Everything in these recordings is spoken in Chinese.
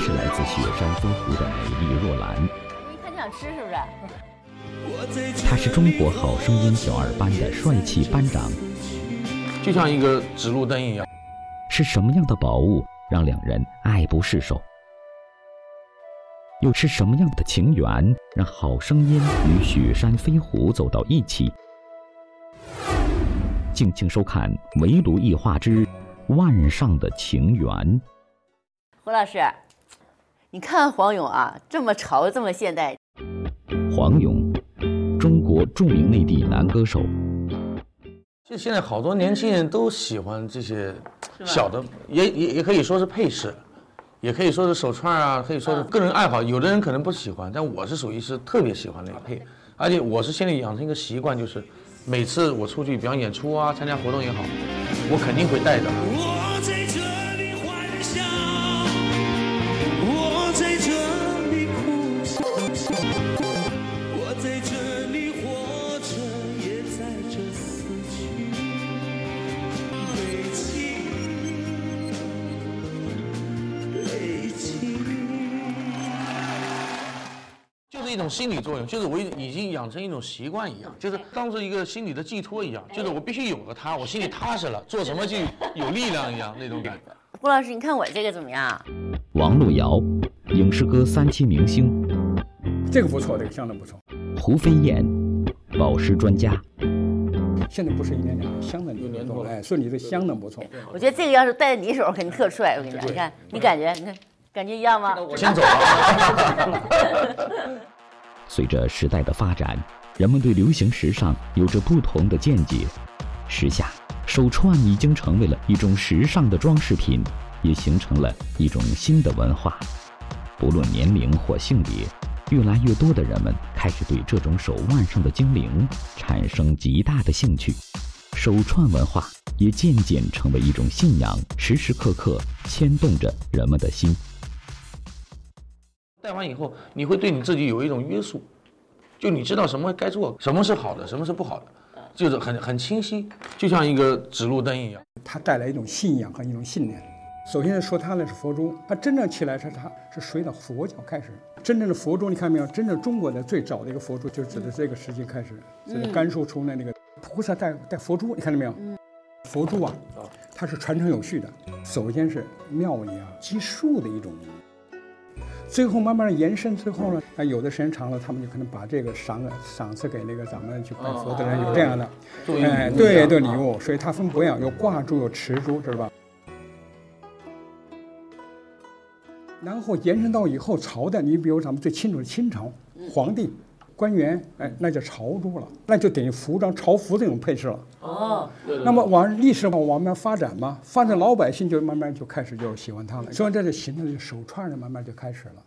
是来自雪山飞狐的美丽若兰。一看就想吃，是不是？他是中国好声音小二班的帅气班长。就像一个指路灯一样。是什么样的宝物让两人爱不释手？又是什么样的情缘让好声音与雪山飞狐走到一起？敬请收看《围炉异画之万上的情缘》。胡老师，你看黄勇啊，这么潮，这么现代。黄勇，中国著名内地男歌手。就现在好多年轻人都喜欢这些小的，也也也可以说是配饰，也可以说是手串啊，可以说是个人爱好。有的人可能不喜欢，但我是属于是特别喜欢那个配，而且我是现在养成一个习惯，就是每次我出去，比方演出啊，参加活动也好，我肯定会带着。心理作用，就是我已经养成一种习惯一样，就是当做一个心理的寄托一样，就是我必须有个他，我心里踏实了，做什么就有力量一样那种感觉。胡老师，你看我这个怎么样？王璐瑶，影视歌三期明星，这个不错，这个相当不错。胡飞燕，宝石专家，现在不是一年两年，相当年多，哎，说你这相当不错。我觉得这个要是戴在你手上，肯定特帅。我跟你讲，你看，你感觉，你看，感觉一样吗？我先走了。随着时代的发展，人们对流行时尚有着不同的见解。时下，手串已经成为了一种时尚的装饰品，也形成了一种新的文化。不论年龄或性别，越来越多的人们开始对这种手腕上的精灵产生极大的兴趣，手串文化也渐渐成为一种信仰，时时刻刻牵动着人们的心。戴完以后，你会对你自己有一种约束，就你知道什么该做，什么是好的，什么是不好的，就是很很清晰，就像一个指路灯一样。它带来一种信仰和一种信念。首先说它呢是佛珠，它真正起来是它是随着佛教开始。真正的佛珠，你看没有？真正中国的最早的一个佛珠，就指的这个时期开始，这是甘肃出来那个菩萨戴戴佛珠，你看到没有？佛珠啊，它是传承有序的。首先是庙里啊积树的一种。最后慢慢的延伸最后呢，那有的时间长了，他们就可能把这个赏赏赐给那个咱们去拜佛的人，有这样的，哎，对对礼物，所以它分不一样，有挂珠，有持珠，知道吧？然后延伸到以后朝代，你比如咱们最清楚的清朝皇帝、官员，哎，那叫朝珠了，那就等于服装朝服这种配饰了。哦，那么往历史往往慢发展嘛，发展老百姓就慢慢就开始就喜欢它了，所以这就形成手串呢，慢慢就开始了。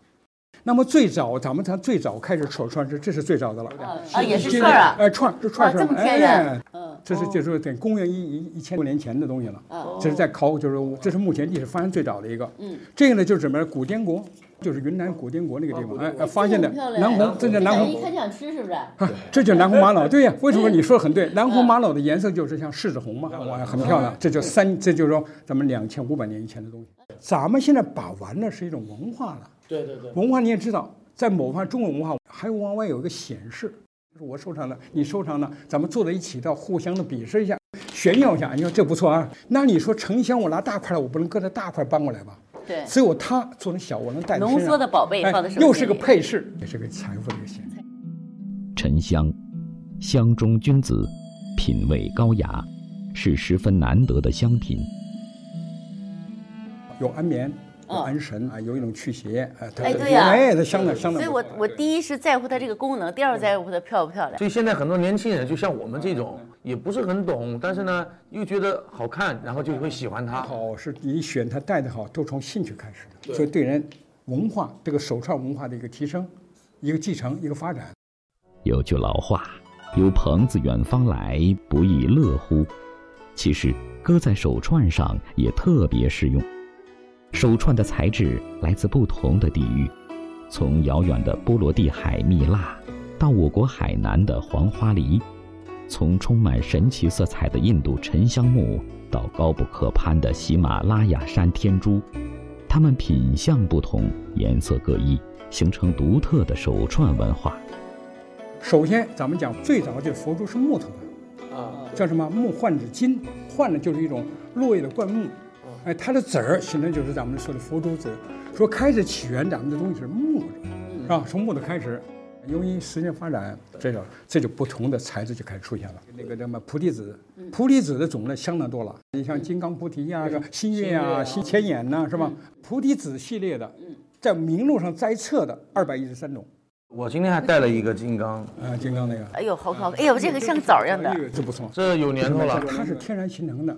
那么最早咱们才最早开始手串是这是最早的了啊，也是串啊，哎串这串串哎，嗯，这是就是等公元一一一千多年前的东西了，这是在考古就是这是目前历史发现最早的一个，嗯，这个呢就是什么古滇国，就是云南古滇国那个地方哎发现的南红，这叫南红，一看想吃是不是？这叫南红玛瑙，对呀，为什么你说的很对？南红玛瑙的颜色就是像柿子红嘛，哇，很漂亮，这就三，这就是说咱们两千五百年以前的东西，咱们现在把玩的是一种文化了。对对对，文化你也知道，在某方中国文化还往外有一个显示，就是我收藏的，你收藏的，咱们坐在一起的，互相的比试一下，炫耀一下。你说这不错啊？那你说沉香，我拿大块的，我不能搁这大块搬过来吧？对。所以我它做成小，我能带浓缩的宝贝放在手里，又是个配饰，也是个财富的一个显现。沉香，香中君子，品味高雅，是十分难得的香品。有安眠。安神啊，有一种驱邪，哎，对呀，哎，它香的香的。所以我我第一是在乎它这个功能，第二在乎它漂不漂亮。所以现在很多年轻人，就像我们这种，也不是很懂，但是呢，又觉得好看，然后就会喜欢它。好，是你选它戴的好，都从兴趣开始的。所以对人文化这个手串文化的一个提升，一个继承，一个发展。有句老话，有朋自远方来，不亦乐乎？其实搁在手串上也特别适用。手串的材质来自不同的地域，从遥远的波罗的海蜜蜡，到我国海南的黄花梨；从充满神奇色彩的印度沉香木，到高不可攀的喜马拉雅山天珠，它们品相不同，颜色各异，形成独特的手串文化。首先，咱们讲最早这佛珠是木头的，啊，叫什么木换指金，换的就是一种落叶的灌木，哎，它的籽儿形成就是咱们说的佛珠籽。说开始起源，咱们的东西是木的，是吧？从木头开始，由于时间发展，这个这就不同的材质就开始出现了。那个什么菩提子，菩提子的种类相当多了，你像金刚菩提呀、新月呀、新千眼呐，是吧？菩提子系列的，在名录上摘测的二百一十三种。我今天还带了一个金刚，啊，金刚那个，哎呦，好好，哎呦，这个像枣一样的，这不错，这有年头了。它是天然形成的，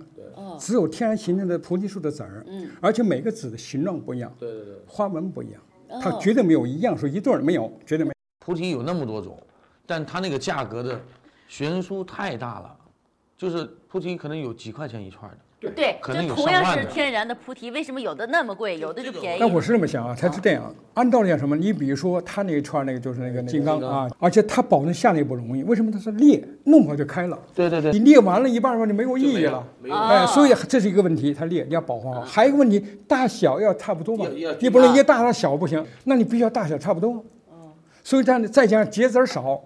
只有天然形成的菩提树的籽儿，嗯，而且每个籽的形状不一样，对对对，花纹不一样，它绝对没有一样说一对儿没有，绝对没。菩提有那么多种，但它那个价格的悬殊太大了，就是菩提可能有几块钱一串的。对，可能有就同样的是天然的菩提，为什么有的那么贵，有的就便宜？那我是这么想啊，它是这样，按道理讲什么？你比如说它那一串那个就是那个金刚啊，而且它保存下来也不容易，为什么？它是裂，弄好就开了。对对对你裂完了一半的话，你没有意义了。哎，所以这是一个问题，它裂你要保护好。还有一个问题，大小要差不多嘛你不能一大到小不行，那你必须要大小差不多。所以这样再加上结籽儿少。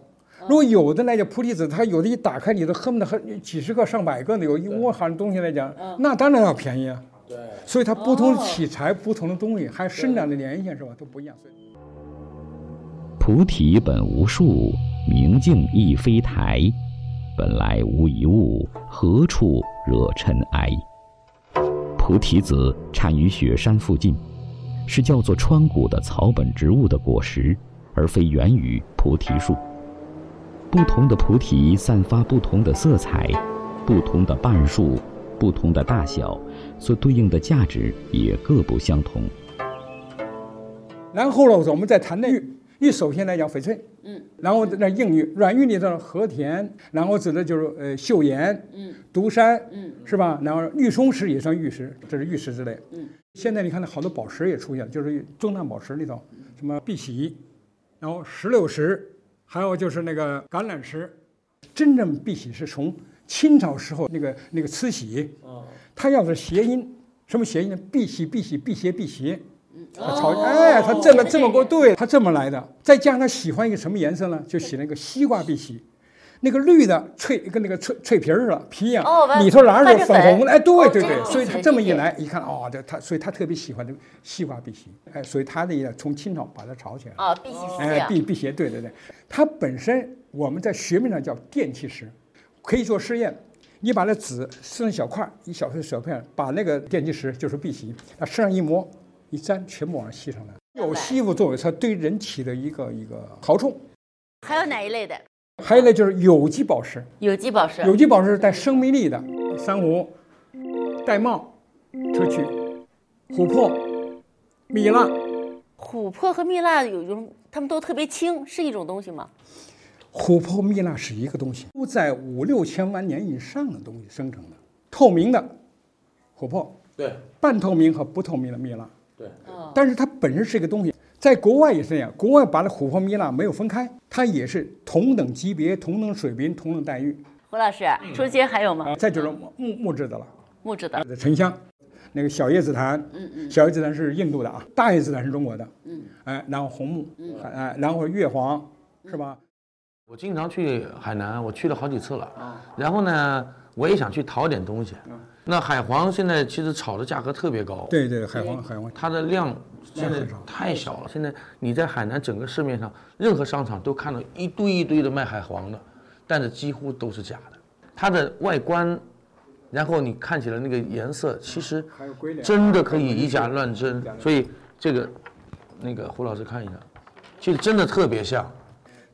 如果有的来讲，菩提子它有的一打开，里头恨不得很几十个、上百个呢，有一窝含的东西来讲，那当然要便宜啊。对，所以它不同的器材、不同的东西，还有生长的年限是吧，都不一样。所以菩提本无树，明镜亦非台。本来无一物，何处惹尘埃？菩提子产于雪山附近，是叫做川谷的草本植物的果实，而非源于菩提树。不同的菩提散发不同的色彩，不同的瓣数，不同的大小，所对应的价值也各不相同。然后呢，我们再谈那玉，玉首先来讲翡翠，嗯，然后那硬玉，软玉里头和田，然后指的就是呃岫岩，嗯，独山，嗯，是吧？然后玉松石也算玉石，这是玉石之类。嗯，现在你看到好多宝石也出现了，就是中难宝石里头，什么碧玺，然后石榴石，还有就是那个橄榄石。真正碧玺是从清朝时候那个那个慈禧，他要是谐音，什么谐音呢？碧玺碧玺辟邪辟邪。他朝哎，他这么这么过，对他这么来的。再加上他喜欢一个什么颜色呢？就写了一个西瓜碧玺，那个绿的脆，跟那个脆脆皮儿似的皮一样里头瓤儿是粉粉红的。哎，对哦对对，所以他这么一来，一看哦，这他，所以他特别喜欢这个西瓜碧玺。哎，所以他的也从清朝把它炒起来了。啊，碧玺是这哎，样。辟辟邪，对对对，它本身我们在学名上叫电气石，可以做试验。你把那纸撕成小块儿，一小块小片，把那个电气石就是碧玺，啊，身上一摸，一粘，全部往上吸上来，有吸附作用，它对人体的一个一个好处。还有哪一类的？还有呢，就是有机宝石，有机宝石。有机宝石是带生命力的，珊瑚、玳瑁、砗磲、琥珀、蜜蜡。琥珀和蜜蜡有一种，它们都特别轻，是一种东西吗？琥珀、蜜蜡是一个东西，都在五六千万年以上的东西生成的，透明的琥珀，对半透明和不透明的蜜蜡，对，但是它本身是一个东西，在国外也是这样，国外把那琥珀、蜜蜡没有分开，它也是同等级别、同等水平、同等待遇胡老师，中间还有吗啊。？再就是木木质的了，木质的。沉香，那个小叶紫檀，嗯嗯，小叶紫檀是印度的啊，大叶紫檀是中国的，嗯，哎，然后红木，嗯，哎，然后月黄，是吧？我经常去海南，我去了好几次了。然后呢，我也想去淘点东西。那海黄现在其实炒的价格特别高，对对，海黄海黄，它的量现在太小了。现在你在海南整个市面上，任何商场都看到一堆一堆的卖海黄的，但是几乎都是假的。它的外观，然后你看起来那个颜色，其实真的可以以假乱真。所以这个，那个胡老师看一下，其实真的特别像。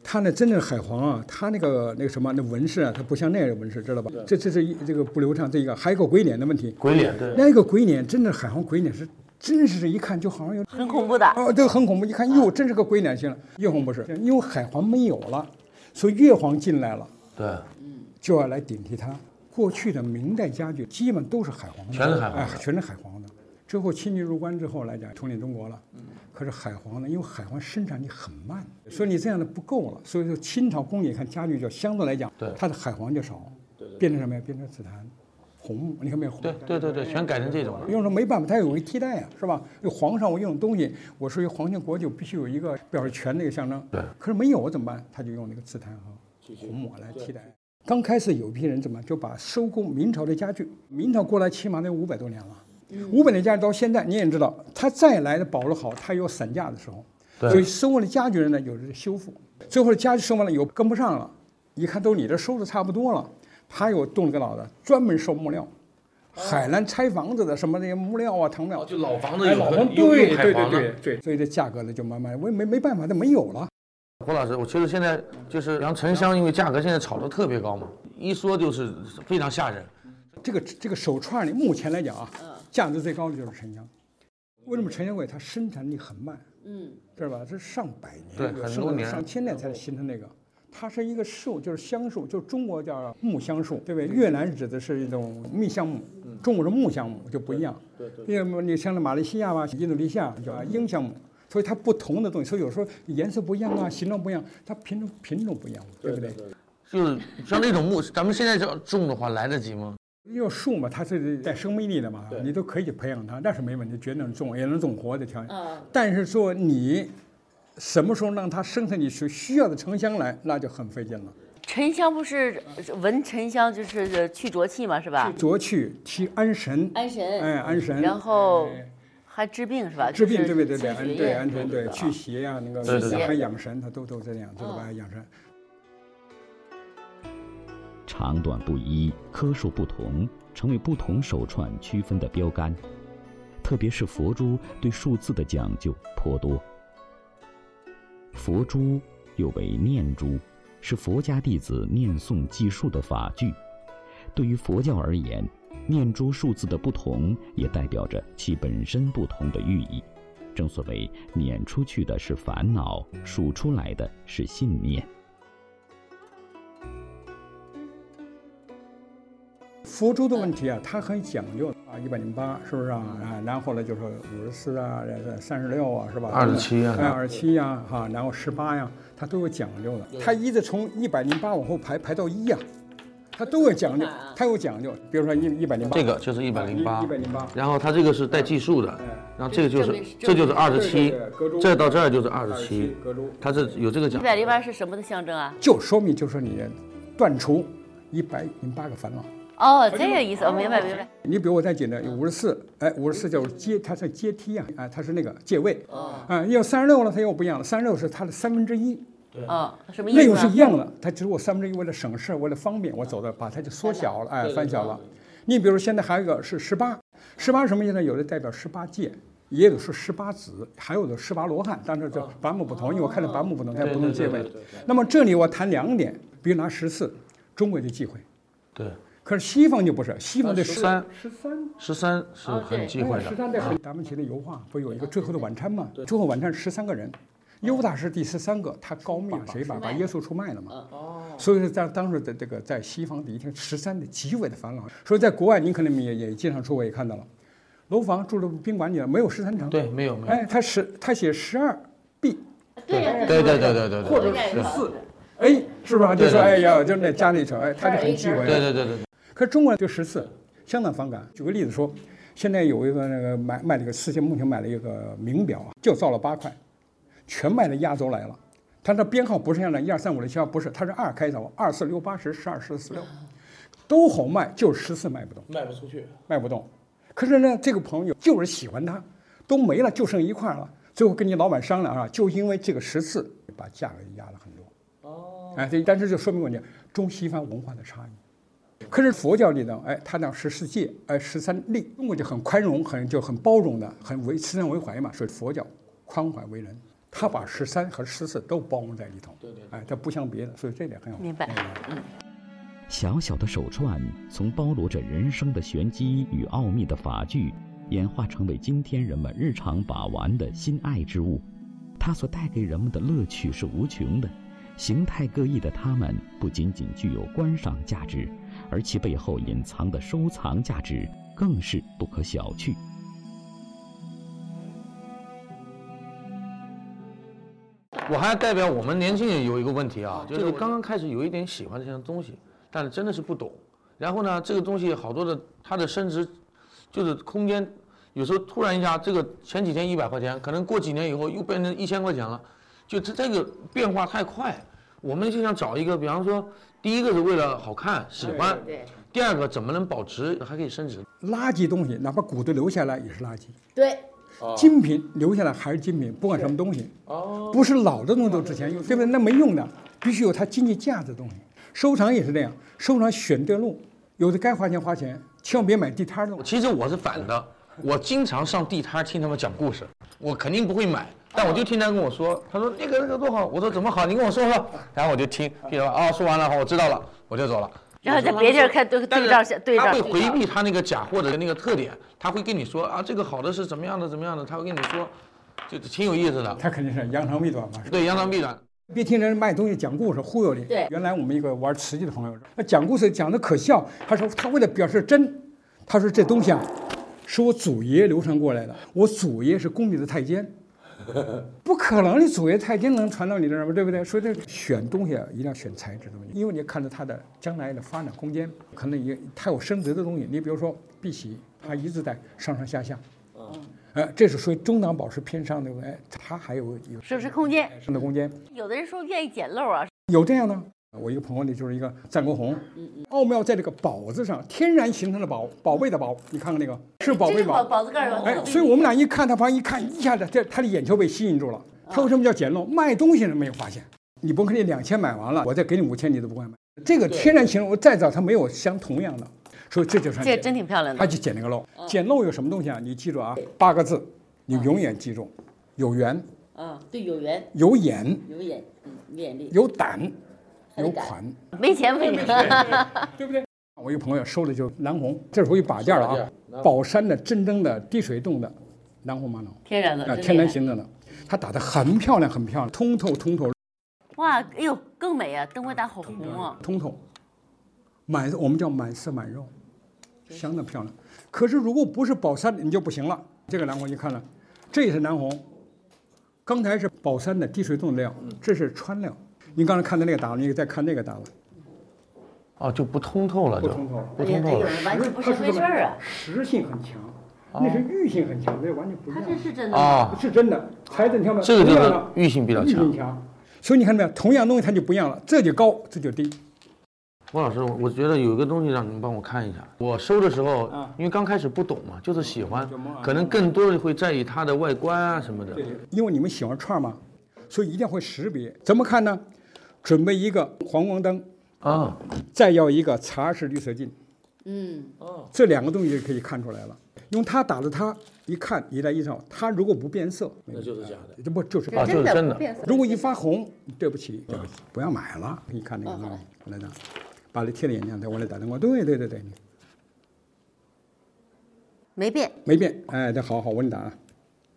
它那真正海黄啊，它那个那个什么那纹饰啊，它不像那个纹饰，知道吧？这这是一这个不流畅，这一个还有一个鬼脸的问题。鬼脸对，那个鬼脸，真的海黄鬼脸是真是一看就好像有很恐怖的。哦，这个很恐怖，一看哟，真是个鬼脸型了。月黄不是，因为海黄没有了，所以月黄进来了，对，就要来顶替它。过去的明代家具基本都是海黄的，全是海黄哎，全是海黄的。之后清军入关之后来讲，统领中国了。可是海黄呢，因为海黄生产力很慢，所以你这样的不够了。所以说清朝工业看家具就相对来讲，对它的海黄就少，变成什么呀？变成紫檀、红木，你看没有？对对对对，全改成这种了。用说没办法，它有一个替代呀，是吧？皇上我用东西，我属于皇亲国戚，必须有一个表示权的一个象征。对。可是没有怎么办？他就用那个紫檀和红木来替代。刚开始有一批人怎么就把收购明朝的家具，明朝过来起码得五百多年了，五百年家具到现在你也知道，他再来的保留好，他有散架的时候。所以收购的家具人呢，有的修复，最后家具收完了以后跟不上了，一看都你这收的差不多了，他又动了个脑子，专门收木料，海南拆房子的什么那些木料啊、藤料，就老房子有老房对对对对对，所以这价格呢就慢慢我也没没办法，它没有了。胡老师，我其实现在就是像沉香，因为价格现在炒得特别高嘛，一说就是非常吓人。这个这个手串呢目前来讲啊，价值最高的就是沉香。为什么沉香贵？它生产力很慢。嗯，是吧？这是上百年，对，很多年，上千年才形成那个。它是一个树，就是香树，就中国叫木香树，对不对？越南指的是一种蜜香木，中国是木香木，就不一样。对对。因为你像那马来西亚吧，印度尼西亚叫鹰香木，所以它不同的东西，所以有时候颜色不一样啊，形状不一样，它品种品种不一样，对不对？就是像那种木，咱们现在要种的话，来得及吗？要树嘛，它是带生命力的嘛，你都可以去培养它，那是没问题，绝对能种，也能种活的条件。但是说你什么时候让它生成你所需要的沉香来，那就很费劲了。沉香不是闻沉香就是去浊气嘛，是吧？浊气，提安神。安神。哎，安神。然后还治病是吧？治病，对对对对，安对安神对，去邪呀，那个还养神，它都都这样，知道吧？养神。长短不一，颗数不同，成为不同手串区分的标杆。特别是佛珠对数字的讲究颇多。佛珠又为念珠，是佛家弟子念诵计数的法具。对于佛教而言，念珠数字的不同，也代表着其本身不同的寓意。正所谓，念出去的是烦恼，数出来的是信念。佛珠的问题啊，它很讲究，一百零八是不是啊？啊，然后呢就是五十四啊，三十六啊，是吧？二十七啊，二十七呀，哈，然后十八呀，它都有讲究的。它一直从一百零八往后排，排到一呀，它都有讲究，它有讲究。比如说一一百零八，这个就是一百零八，一百零八。然后它这个是带计数的，然后这个就是这就是二十七，这到这儿就是二十七，它是有这个讲。一百零八是什么的象征啊？就说明就说你断除一百零八个烦恼。哦，这个意思，我明白明白。你比如我再简单，五十四，哎，五十四就是阶，它是阶梯啊，哎，它是那个借位。哦。啊，要三十六了，它又不一样了，三十六是它的三分之一。对。啊，什么意思？内容是一样的，它只是我三分之一，为了省事，为了方便，我走的把它就缩小了，哎，翻小了。你比如现在还有一个是十八，十八什么意思呢？有的代表十八戒，也有是十八子，还有的十八罗汉，但是这版本不同，因为我看的版本不同，它不同借位。那么这里我谈两点，比如拿十四，中国的忌讳。对。可是西方就不是，西方的十三十三十三是很忌讳的。十三的达芬奇的油画不有一个《最后的晚餐》吗？最后晚餐十三个人，犹大是第十三个，他高密谁把把耶稣出卖了嘛？哦。所以说在当时的这个在西方的一天十三的极为的繁荣。所以在国外您可能也也经常出，我也看到了，楼房住的宾馆里没有十三层。对，没有没有。哎，他十他写十二 B。对对对对对对。或者十四 A 是吧？就说哎呀，就那加那层，哎，他就很忌讳。对对对对。可是中国人就十四，相当反感。举个例子说，现在有一个那个买卖了一个世界目前买了一个名表啊，就造了八块，全卖到亚洲来了。它的编号不是像那一二三五六七八，不是，它是二开头，二四六八十十二十四六，都好卖，就十四卖不动，卖不出去，卖不动。可是呢，这个朋友就是喜欢它，都没了，就剩一块了。最后跟你老板商量啊，就因为这个十四，把价格压了很多。哦，哎，这但是就说明问题，中西方文化的差异。可是佛教里呢，哎，他讲十四戒，哎，十三力，中国就很宽容，很就很包容的，很为慈善为怀嘛，所以佛教宽怀为人，他把十三和十四都包容在里头。对对，哎，这不像别的，所以这点很好。明白。嗯。小小的手串，从包罗着人生的玄机与奥秘的法具，演化成为今天人们日常把玩的心爱之物，它所带给人们的乐趣是无穷的。形态各异的它们，不仅仅具有观赏价值。而其背后隐藏的收藏价值更是不可小觑。我还代表我们年轻人有一个问题啊，就是刚刚开始有一点喜欢这些东西，但是真的是不懂。然后呢，这个东西好多的它的升值，就是空间，有时候突然一下，这个前几天一百块钱，可能过几年以后又变成一千块钱了，就这这个变化太快。我们就想找一个，比方说，第一个是为了好看喜欢，对第二个怎么能保值还可以升值。垃圾东西，哪怕骨头留下来也是垃圾，对，精品留下来还是精品，不管什么东西，哦，不是老的东西都值钱，对不对？那没用的，必须有它经济价值的东西。收藏也是这样，收藏选对路，有的该花钱花钱，千万别买地摊儿的。其实我是反的，我经常上地摊听他们讲故事，我肯定不会买，但我就听他跟我说，他说那个那个多好，我说怎么好，你跟我说说，然后我就听，听说啊，说完了好，我知道了，我就走了。然后在别地儿看对但是对照下对照他会回避他那个假货的那个特点，他会跟你说啊，这个好的是怎么样的怎么样的，他会跟你说，就挺有意思的。他肯定是扬长避短嘛。对，扬长避短。别听人卖东西讲故事忽悠你。对原来我们一个玩瓷器的朋友，那讲故事讲的可笑，他说他为了表示真，他说这东西啊，是我祖爷流传过来的，我祖爷是宫里的太监。不可能，你祖业太金能传到你这儿吗？对不对？所以这选东西啊，一定要选材质的问题，因为你看着它的将来的发展空间，可能也它有升值的东西。你比如说碧玺，它一直在上上下下，嗯呃，这是属于中档宝石偏上的，哎，它还有有是不是空间？升值空间。有的人说愿意捡漏啊，有这样的，我一个朋友呢，就是一个战国红，奥妙在这个宝字上，天然形成的宝，宝贝的宝，你看看那个是宝贝宝宝，字盖儿有哎，所以我们俩一看，他旁一看，一下子这他的眼球被吸引住了。他为什么叫捡漏？卖东西人没有发现，你甭看你两千买完了，我再给你五千，你都不会买。这个天然形容，我再找它没有相同样的，所以这就算这真挺漂亮的他。就捡那个漏。捡漏有什么东西啊？你记住啊，八个字，你永远记住：有缘、啊，对，有缘有眼、有眼，嗯，眼力，有胆、有款。没钱不行。对不对？我一个朋友收的就是蓝红，这是属于把件了啊，宝山的真正的滴水洞的南红玛瑙天然的，啊，天然形成的，它打的很漂亮，很漂亮，通透通透哇，哎呦，更美啊！灯光打好红啊！通透，满我们叫满色满肉，相当漂亮。可是如果不是宝山，你就不行了。这个南红你看了，这也是南红，刚才是宝山的滴水洞料，这是川料。你刚才看的那个打了，你再看那个档了，哦，就不通透了，就不通透了。不通透了。，完全不是回事儿啊！实性很强，那是玉性很强，这完全不一它样。这是真的？啊，是真的，材质你看没有？这个就是同样的玉性比较强玉性。强，所以你看到没有？同样东西它就不一样了，这就高，这就低。郭老师，我觉得有一个东西让你们帮我看一下。我收的时候啊，因为刚开始不懂嘛，就是喜欢可能更多的会在意它的外观啊什么的。因为你们喜欢串嘛，所以一定要会识别。怎么看呢？准备一个黄光灯，啊，再要一个茶式绿色镜，嗯，哦这两个东西就可以看出来了。用它打的它，一看一来一照，它如果不变色，那就是假的。这不就是啊就是真的不变色如果一发红，对不起，对不起，不要买了。你看那个东西，我来打，把它贴在眼睛上，我来打灯光。对对对对，没变。没变。哎，这好好，我给你打啊，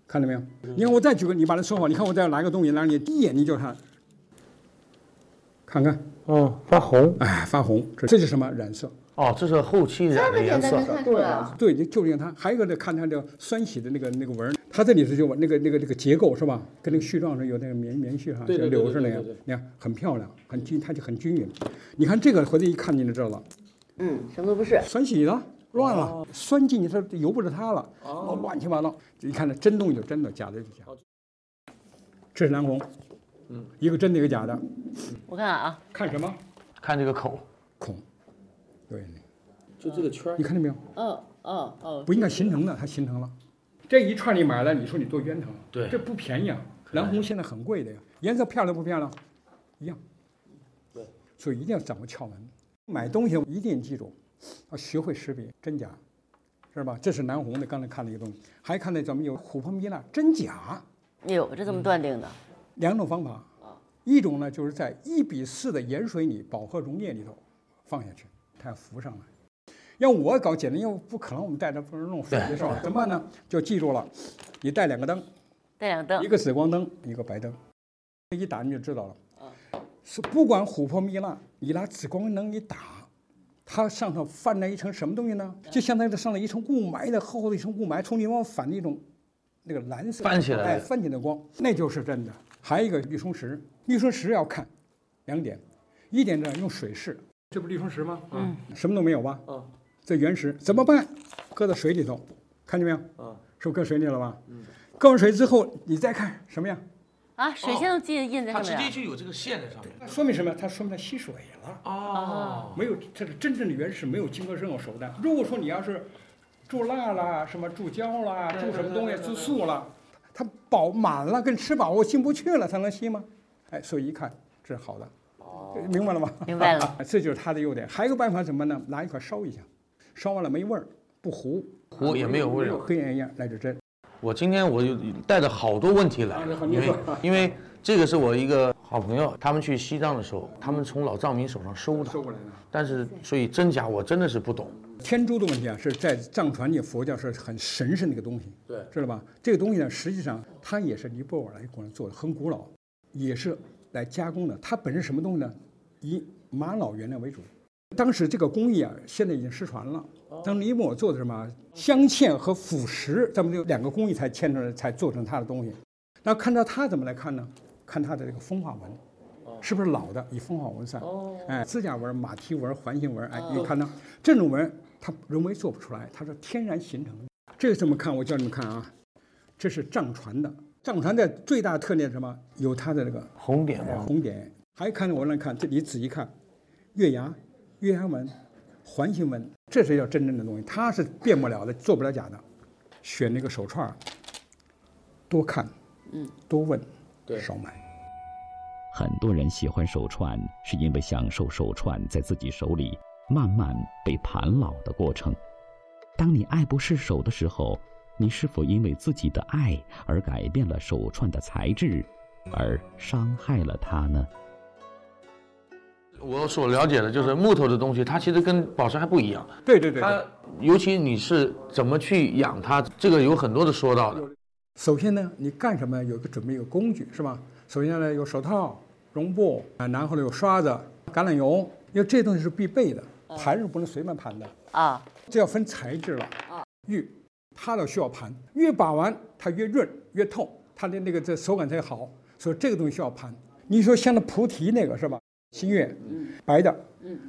看到没有？你看我再举个，你把它收好。你看我再拿个东西，让你第一眼你就看，看看，嗯，发红。哎，发红，这这是什么染色？哦，这是后期染的颜色。对啊！对，就就是它。还有一个呢，看它的酸洗的那个那个纹儿，它这里是就那个那个那个结构是吧？跟那个絮状上有那个棉棉絮哈，像对对对柳似的那样你看很漂亮，很均，它就很均匀。你看这个回头一看你就知道了，嗯，什么都不是。酸洗的，乱了，哦酸进去它由不着它了，哦，乱七八糟。你看这真东西就真的，假的就假。这是南红，嗯，一个真的，一个假的，我看看啊，看什么？看这个口，孔，对，就这个圈你看见没有？嗯嗯哦，不应该形成的，它形成了。这一串你买了，你说你多冤疼？对这不便宜啊。蓝红现在很贵的呀，颜色漂亮不漂亮？一样。对，所以一定要掌握窍门。买东西一定记住，要学会识别真假，是吧？这是南红的，刚才看了一个东西，还看到咱们有琥珀蜜蜡真假哎呦，这怎么断定的？两种方法。一种呢，就是在一比四的盐水里饱和溶液里头放下去，它要浮上来。要我搞简单，因为不可能我们带着不能弄水的是吧？怎么办呢？就记住了，你带两个灯，带两灯一，个紫光灯，一个白灯，一打你就知道了。是不管琥珀蜜蜡，你拿紫光灯一打，它上头泛着一层什么东西呢？就相当于它上了一层雾霾的厚厚的一层雾霾，从里往反的一种那个蓝色翻起来哎，翻起来的光，那就是真的。还有一个绿松石，绿松石要看两点，一点呢用水试，这不绿松石吗？嗯，什么都没有吧？嗯，这原石怎么办？搁到水里头，看见没有？嗯，是不是搁水里了吧？嗯，搁完水之后，你再看什么样？啊，水线都印印在它直接上面了。就有这个线在上面。那说明什么？它说明它吸水了。哦，没有，这是真正的原石，没有经过任何手段。如果说你要是注蜡啦、什么注胶啦、注什么东西、注塑啦，它饱满了，跟吃饱我进不去了，它能吸吗？哎，所以一看这是好的，明白了吗？明白了，这就是它的优点。还有一个办法怎么呢？拿一块烧一下，烧完了没味儿，不糊，糊也没有味儿。跟盐一样来着针。我今天我就带着好多问题来因为 因为这个是我一个好朋友，他们去西藏的时候，他们从老藏民手上收的，收过来的。但是所以真假我真的是不懂。天珠的问题啊，是在藏传里佛教是很神圣的一个东西，对知道吧？这个东西呢，实际上它也是尼泊尔来过来做的，很古老，也是来加工的。它本身什么东西呢？以玛瑙原料为主。当时这个工艺啊，现在已经失传了。当尼泊尔做的什么镶嵌和腐蚀，咱们就两个工艺才嵌出来，才做成它的东西。那看到它怎么来看呢？看它的这个风化纹，是不是老的？以风化纹算。哦哎，指甲纹、马蹄纹、环形纹，哎，你看到这种纹，它人为做不出来，它是天然形成的。这个怎么看？我教你们看啊，这是藏传的。藏传的最大特点是什么？有它的那个红点嘛，红点，还看我来看，这你仔细看，月牙、月牙纹、环形纹，这是要真正的东西，它是变不了的，做不了假的。选那个手串，多看，嗯，多问，对少买。很多人喜欢手串，是因为享受手串在自己手里慢慢被盘老的过程。当你爱不释手的时候，你是否因为自己的爱而改变了手串的材质，而伤害了它呢？我所了解的就是木头的东西，它其实跟宝石还不一样。对对对对它尤其你是怎么去养它，这个有很多的说到的。首先呢，你干什么有个准备一个工具是吧？首先呢，有手套、绒布啊，然后呢有刷子、橄榄油，因为这东西是必备的，盘是不能随便盘的，啊，这要分材质了。啊。玉它都需要盘，越把玩它越润越透，它的那个这手感才好，所以这个东西需要盘。你说像那菩提那个是吧？新月，白的，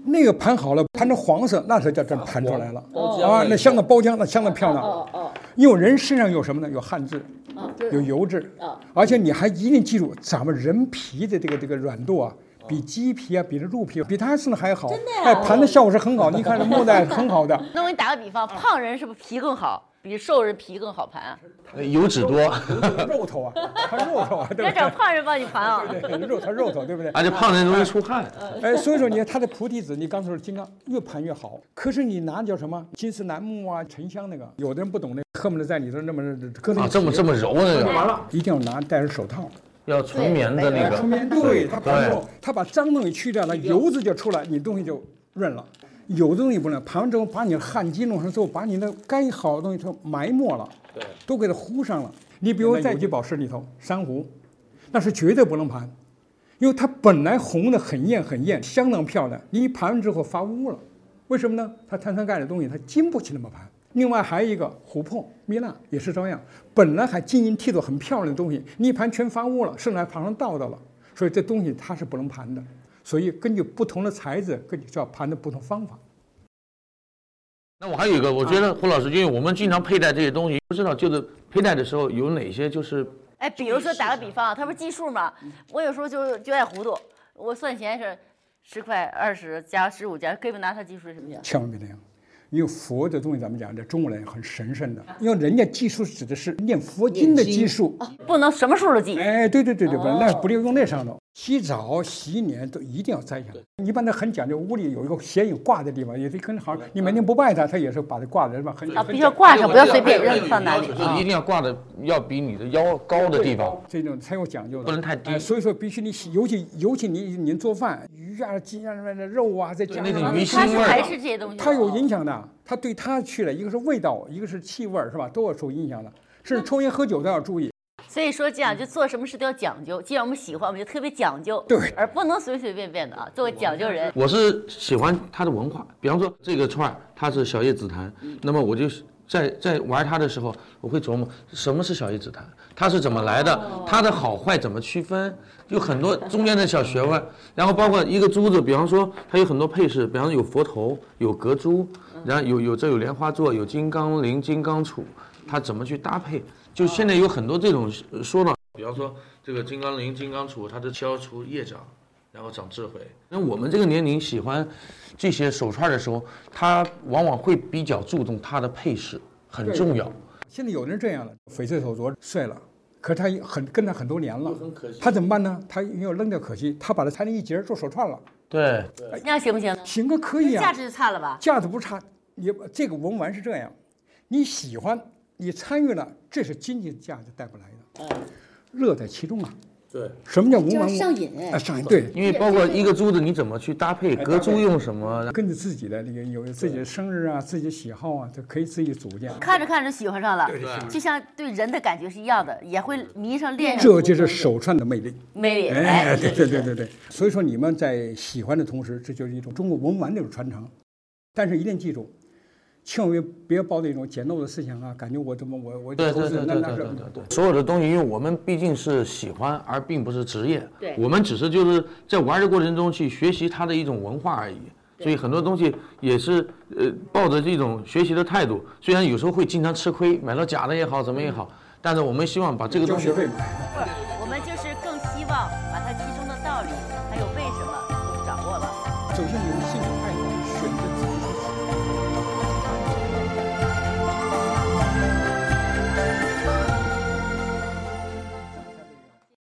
那个盘好了，盘成黄色，那才叫真盘出来了。啊！那镶的包浆，那镶的漂亮。哦哦，因为人身上有什么呢？有汗渍，有油脂，而且你还一定记住，咱们人皮的这个这个软度啊，比鸡皮啊，比这鹿皮，比它甚至还好。真的哎，盘的效果是很好，你看这木材是很好的。那我给你打个比方，胖人是不是皮更好，比瘦人皮更好盘啊？呃油脂多，肉头啊，它肉头啊，对要不对？找胖人帮你盘啊？对，肉它肉头，对不对？而且胖人容易出汗。哎，所以说你看他的菩提子，你刚才说金刚越盘越好。可是你拿叫什么金丝楠木啊、沉香那个，有的人不懂那个，恨不得在里头那么搁那啊，这么这么揉那个，完了，一定要拿戴着手套。要纯棉的那个，纯棉对它盘后，它把脏东西去掉了，油脂就出来，你东西就润了。有的东西不能盘完之后，把你的汗基弄上之后，把你的该好的东西都埋没了，对，都给它糊上了。你比如在有机宝石里头，珊瑚，那是绝对不能盘，因为它本来红的很艳很艳，相当漂亮，你一盘完之后发乌了，为什么呢？它碳酸钙的东西它经不起那么盘。另外还有一个琥珀、蜜蜡也是照样，本来还晶莹剔透很漂亮的东西，你一盘全发乌了，甚至还盘上道道了，所以这东西它是不能盘的。所以根据不同的材质，根据要盘的不同方法。那我还有一个，我觉得胡老师，因为我们经常佩戴这些东西，不知道就是佩戴的时候有哪些就是哎，比如说打个比方啊，他不是计数吗？我有时候就就爱糊涂，我算钱是十块、二十加十五加，根本拿它计数是什么样？千万别那样，因为佛的东西咱们讲，在中国人很神圣的，因为人家技术指的是念佛经的计数。不能什么数都记。哎，对对对对，不能，那不利用那上头。洗澡、洗脸都一定要摘下来。一般的很讲究，屋里有一个显影挂的地方，也是跟好。你每天不拜它，它也是把它挂在是吧？很啊，必须要挂上，不要随便扔放哪里就一。定要挂的要比你的腰高的地方，这种才有讲究的，不能太低哎所以说必须你洗，尤其尤其你你做饭，鱼啊、鸡啊、什么的肉啊，再加上那种鱼腥味它是还是这些东西。它有影响的，它对他去了，一个是味道，一个是气味，是吧？都要受影响的。甚至抽烟喝酒都要注意。所以说这样就做什么事都要讲究，既然我们喜欢，我们就特别讲究，对而不能随随便便的啊。作为讲究人，我是喜欢它的文化，比方说这个串儿它是小叶紫檀，那么我就在在玩它的时候，我会琢磨什么是小叶紫檀，它是怎么来的，它的好坏怎么区分，有很多中间的小学问。然后包括一个珠子，比方说它有很多配饰，比方说有佛头，有隔珠，然后有有这有莲花座，有金刚铃、金刚杵，它怎么去搭配？就现在有很多这种呃说法，比方说这个金刚铃、金刚杵，它是消除业障。然后长智慧。那我们这个年龄喜欢这些手串的时候，他往往会比较注重它的配饰，很重要。现在有的人这样了，翡翠手镯碎了，可是他很跟他很多年了他怎么办呢？他没有扔掉可惜，他把它裁成一截做手串了，对，那样行不行？行个可以啊，价值就差了吧？价值不差。你这个文玩是这样，你喜欢，你参与了，这是经济价值带不来的，乐在其中啊。对，什么叫文玩？就是上瘾哎，上瘾对。因为包括一个珠子你怎么去搭配，隔珠用什么，根据自己的那个有自己的生日啊，自己的喜好啊，就可以自己组建。看着看着喜欢上了，对就像对人的感觉是一样的，也会迷上恋上这就是手串的魅力。魅力。哎，对对对对对。所以说你们在喜欢的同时，这就是一种中国文玩的一种传承。但是一定记住，千万别别抱那种捡漏的思想啊，感觉我怎么我我对对对那那是对对对对，所有的东西，因为我们毕竟是喜欢，而并不是职业。对我们只是就是在玩的过程中去学习它的一种文化而已。所以很多东西也是呃抱着这种学习的态度，虽然有时候会经常吃亏，买到假的也好，怎么也好，但是我们希望把这个东西交学费嘛。